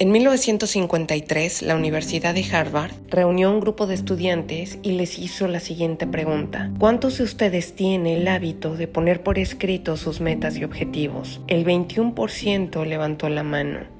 En 1953, la Universidad de Harvard reunió a un grupo de estudiantes y les hizo la siguiente pregunta. ¿Cuántos de ustedes tienen el hábito de poner por escrito sus metas y objetivos? El 21% levantó la mano.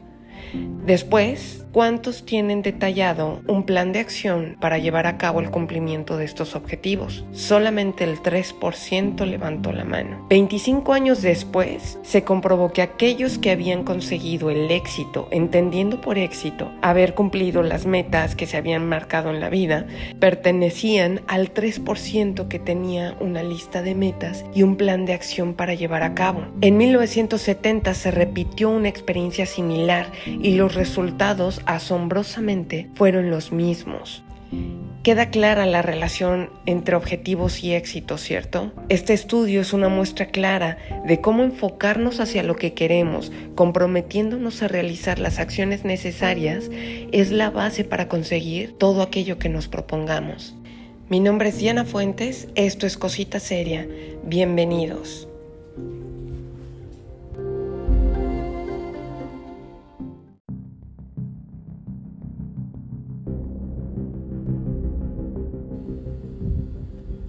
Después, ¿Cuántos tienen detallado un plan de acción para llevar a cabo el cumplimiento de estos objetivos? Solamente el 3% levantó la mano. 25 años después, se comprobó que aquellos que habían conseguido el éxito, entendiendo por éxito haber cumplido las metas que se habían marcado en la vida, pertenecían al 3% que tenía una lista de metas y un plan de acción para llevar a cabo. En 1970 se repitió una experiencia similar y los resultados asombrosamente fueron los mismos. Queda clara la relación entre objetivos y éxito, ¿cierto? Este estudio es una muestra clara de cómo enfocarnos hacia lo que queremos, comprometiéndonos a realizar las acciones necesarias, es la base para conseguir todo aquello que nos propongamos. Mi nombre es Diana Fuentes, esto es Cosita Seria, bienvenidos.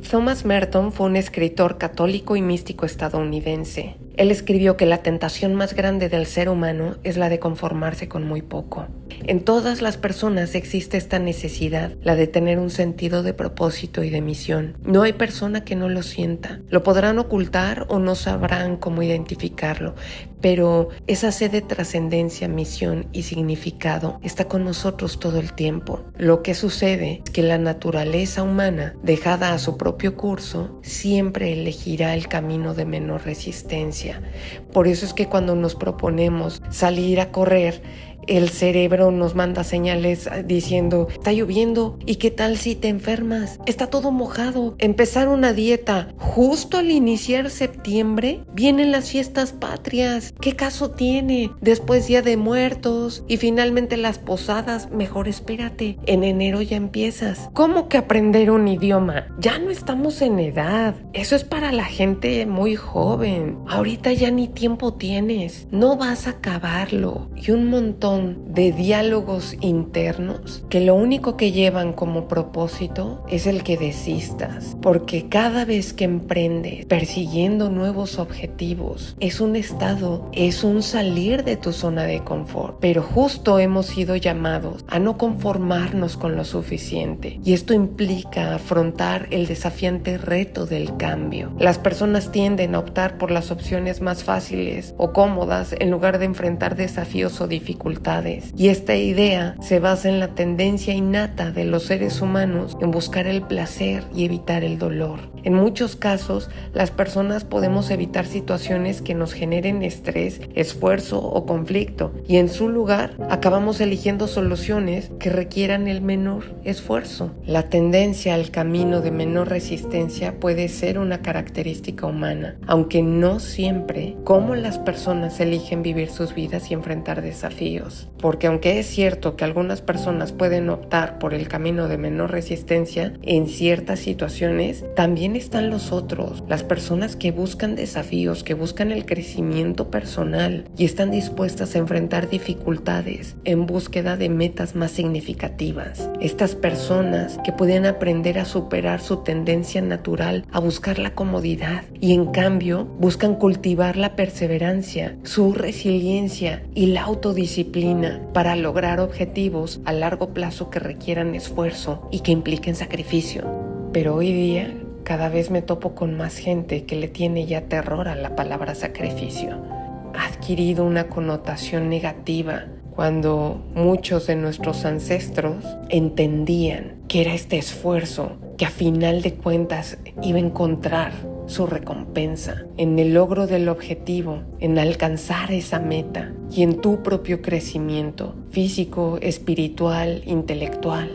Thomas Merton fue un escritor católico y místico estadounidense. Él escribió que la tentación más grande del ser humano es la de conformarse con muy poco. En todas las personas existe esta necesidad, la de tener un sentido de propósito y de misión. No hay persona que no lo sienta. Lo podrán ocultar o no sabrán cómo identificarlo, pero esa sed de trascendencia, misión y significado está con nosotros todo el tiempo. Lo que sucede es que la naturaleza humana, dejada a su propio curso, siempre elegirá el camino de menor resistencia. Por eso es que cuando nos proponemos salir a correr, el cerebro nos manda señales diciendo, está lloviendo y qué tal si te enfermas, está todo mojado. Empezar una dieta justo al iniciar septiembre, vienen las fiestas patrias. ¿Qué caso tiene? Después día de muertos y finalmente las posadas, mejor espérate, en enero ya empiezas. ¿Cómo que aprender un idioma? Ya no estamos en edad. Eso es para la gente muy joven. Ahorita ya ni tiempo tienes. No vas a acabarlo. Y un montón de diálogos internos que lo único que llevan como propósito es el que desistas, porque cada vez que emprendes persiguiendo nuevos objetivos es un estado, es un salir de tu zona de confort, pero justo hemos sido llamados a no conformarnos con lo suficiente y esto implica afrontar el desafiante reto del cambio. Las personas tienden a optar por las opciones más fáciles o cómodas en lugar de enfrentar desafíos o dificultades y esta idea se basa en la tendencia innata de los seres humanos en buscar el placer y evitar el dolor. En muchos casos, las personas podemos evitar situaciones que nos generen estrés, esfuerzo o conflicto y en su lugar acabamos eligiendo soluciones que requieran el menor esfuerzo. La tendencia al camino de menor resistencia puede ser una característica humana, aunque no siempre como las personas eligen vivir sus vidas y enfrentar desafíos porque aunque es cierto que algunas personas pueden optar por el camino de menor resistencia en ciertas situaciones, también están los otros, las personas que buscan desafíos, que buscan el crecimiento personal y están dispuestas a enfrentar dificultades en búsqueda de metas más significativas. Estas personas que pueden aprender a superar su tendencia natural a buscar la comodidad y en cambio buscan cultivar la perseverancia, su resiliencia y la autodisciplina para lograr objetivos a largo plazo que requieran esfuerzo y que impliquen sacrificio. Pero hoy día cada vez me topo con más gente que le tiene ya terror a la palabra sacrificio. Ha adquirido una connotación negativa cuando muchos de nuestros ancestros entendían que era este esfuerzo que a final de cuentas iba a encontrar su recompensa, en el logro del objetivo, en alcanzar esa meta y en tu propio crecimiento físico, espiritual, intelectual.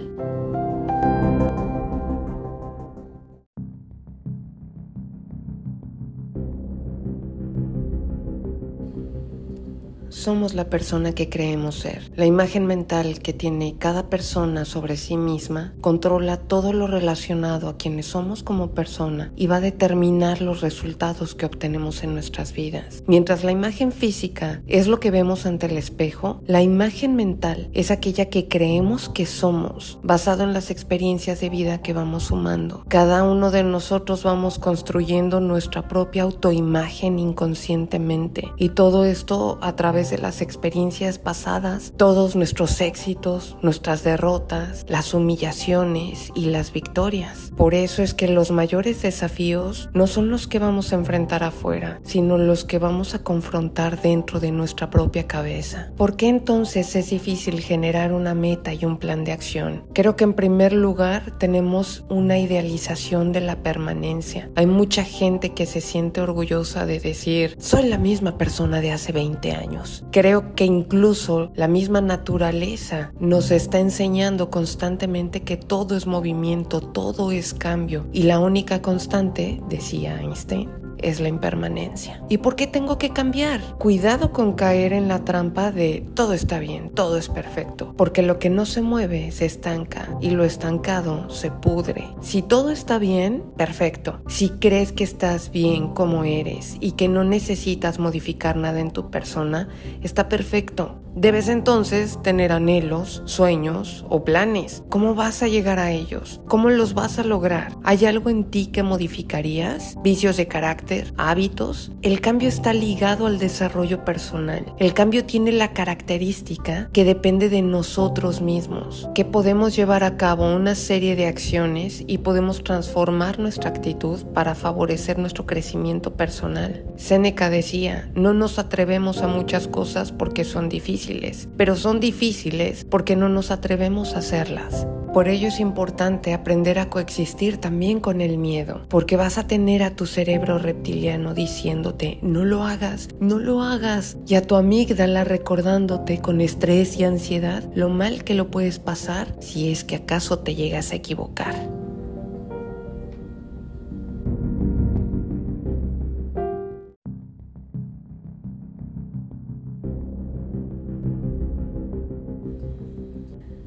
Somos la persona que creemos ser. La imagen mental que tiene cada persona sobre sí misma controla todo lo relacionado a quienes somos como persona y va a determinar los resultados que obtenemos en nuestras vidas. Mientras la imagen física es lo que vemos ante el espejo, la imagen mental es aquella que creemos que somos, basado en las experiencias de vida que vamos sumando. Cada uno de nosotros vamos construyendo nuestra propia autoimagen inconscientemente y todo esto a través de las experiencias pasadas, todos nuestros éxitos, nuestras derrotas, las humillaciones y las victorias. Por eso es que los mayores desafíos no son los que vamos a enfrentar afuera, sino los que vamos a confrontar dentro de nuestra propia cabeza. ¿Por qué entonces es difícil generar una meta y un plan de acción? Creo que en primer lugar tenemos una idealización de la permanencia. Hay mucha gente que se siente orgullosa de decir, soy la misma persona de hace 20 años. Creo que incluso la misma naturaleza nos está enseñando constantemente que todo es movimiento, todo es cambio. Y la única constante, decía Einstein, es la impermanencia. ¿Y por qué tengo que cambiar? Cuidado con caer en la trampa de todo está bien, todo es perfecto, porque lo que no se mueve se estanca y lo estancado se pudre. Si todo está bien, perfecto. Si crees que estás bien como eres y que no necesitas modificar nada en tu persona, está perfecto. Debes entonces tener anhelos, sueños o planes. ¿Cómo vas a llegar a ellos? ¿Cómo los vas a lograr? ¿Hay algo en ti que modificarías? ¿Vicios de carácter? ¿Hábitos? El cambio está ligado al desarrollo personal. El cambio tiene la característica que depende de nosotros mismos, que podemos llevar a cabo una serie de acciones y podemos transformar nuestra actitud para favorecer nuestro crecimiento personal. Seneca decía, no nos atrevemos a muchas cosas porque son difíciles pero son difíciles porque no nos atrevemos a hacerlas. Por ello es importante aprender a coexistir también con el miedo, porque vas a tener a tu cerebro reptiliano diciéndote, no lo hagas, no lo hagas, y a tu amígdala recordándote con estrés y ansiedad lo mal que lo puedes pasar si es que acaso te llegas a equivocar.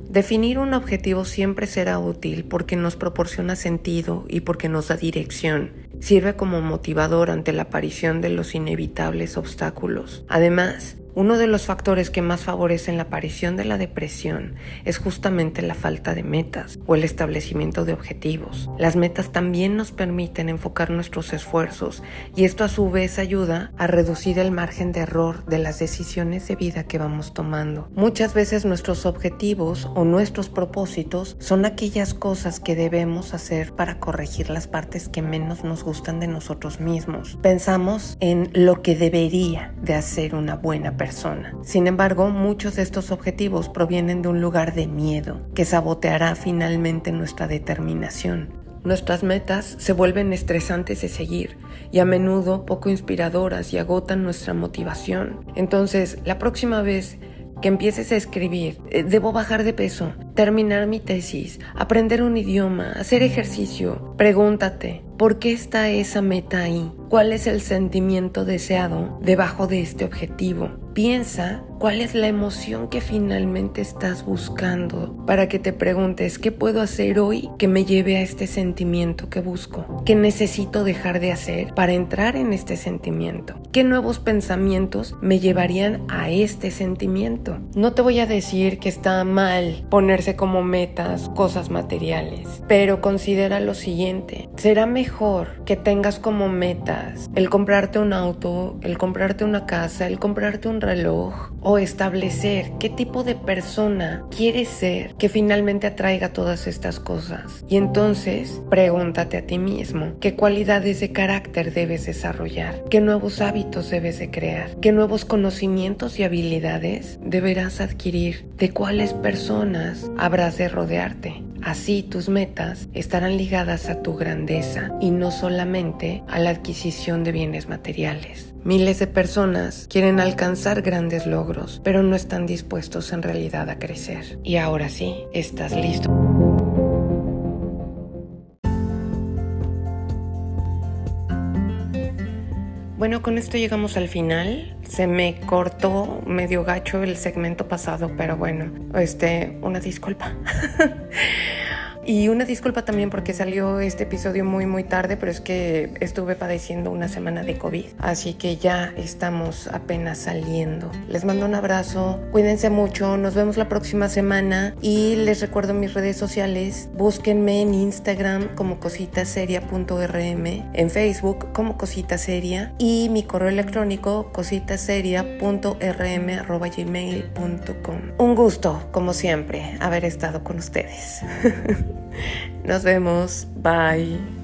Definir un objetivo siempre será útil porque nos proporciona sentido y porque nos da dirección. Sirve como motivador ante la aparición de los inevitables obstáculos. Además, uno de los factores que más favorecen la aparición de la depresión es justamente la falta de metas o el establecimiento de objetivos. Las metas también nos permiten enfocar nuestros esfuerzos y esto a su vez ayuda a reducir el margen de error de las decisiones de vida que vamos tomando. Muchas veces nuestros objetivos o nuestros propósitos son aquellas cosas que debemos hacer para corregir las partes que menos nos gustan de nosotros mismos. Pensamos en lo que debería de hacer una buena persona sin embargo, muchos de estos objetivos provienen de un lugar de miedo que saboteará finalmente nuestra determinación. Nuestras metas se vuelven estresantes de seguir y a menudo poco inspiradoras y agotan nuestra motivación. Entonces, la próxima vez que empieces a escribir, eh, debo bajar de peso, terminar mi tesis, aprender un idioma, hacer ejercicio, pregúntate, ¿por qué está esa meta ahí? ¿Cuál es el sentimiento deseado debajo de este objetivo? Piensa cuál es la emoción que finalmente estás buscando para que te preguntes qué puedo hacer hoy que me lleve a este sentimiento que busco, qué necesito dejar de hacer para entrar en este sentimiento, qué nuevos pensamientos me llevarían a este sentimiento. No te voy a decir que está mal ponerse como metas cosas materiales, pero considera lo siguiente, será mejor que tengas como el comprarte un auto, el comprarte una casa, el comprarte un reloj o establecer qué tipo de persona quieres ser que finalmente atraiga todas estas cosas. Y entonces pregúntate a ti mismo qué cualidades de carácter debes desarrollar, qué nuevos hábitos debes de crear, qué nuevos conocimientos y habilidades deberás adquirir, de cuáles personas habrás de rodearte. Así tus metas estarán ligadas a tu grandeza y no solamente a la adquisición de bienes materiales. Miles de personas quieren alcanzar grandes logros, pero no están dispuestos en realidad a crecer. Y ahora sí, estás listo. Bueno, con esto llegamos al final. se me cortó medio gacho el segmento pasado, pero bueno, este, una disculpa. Y una disculpa también porque salió este episodio muy muy tarde, pero es que estuve padeciendo una semana de COVID, así que ya estamos apenas saliendo. Les mando un abrazo, cuídense mucho, nos vemos la próxima semana y les recuerdo mis redes sociales, búsquenme en Instagram como cositaseria.rm, en Facebook como cositaseria y mi correo electrónico cositaseria.rm.gmail.com. Un gusto, como siempre, haber estado con ustedes. Nos vemos. Bye.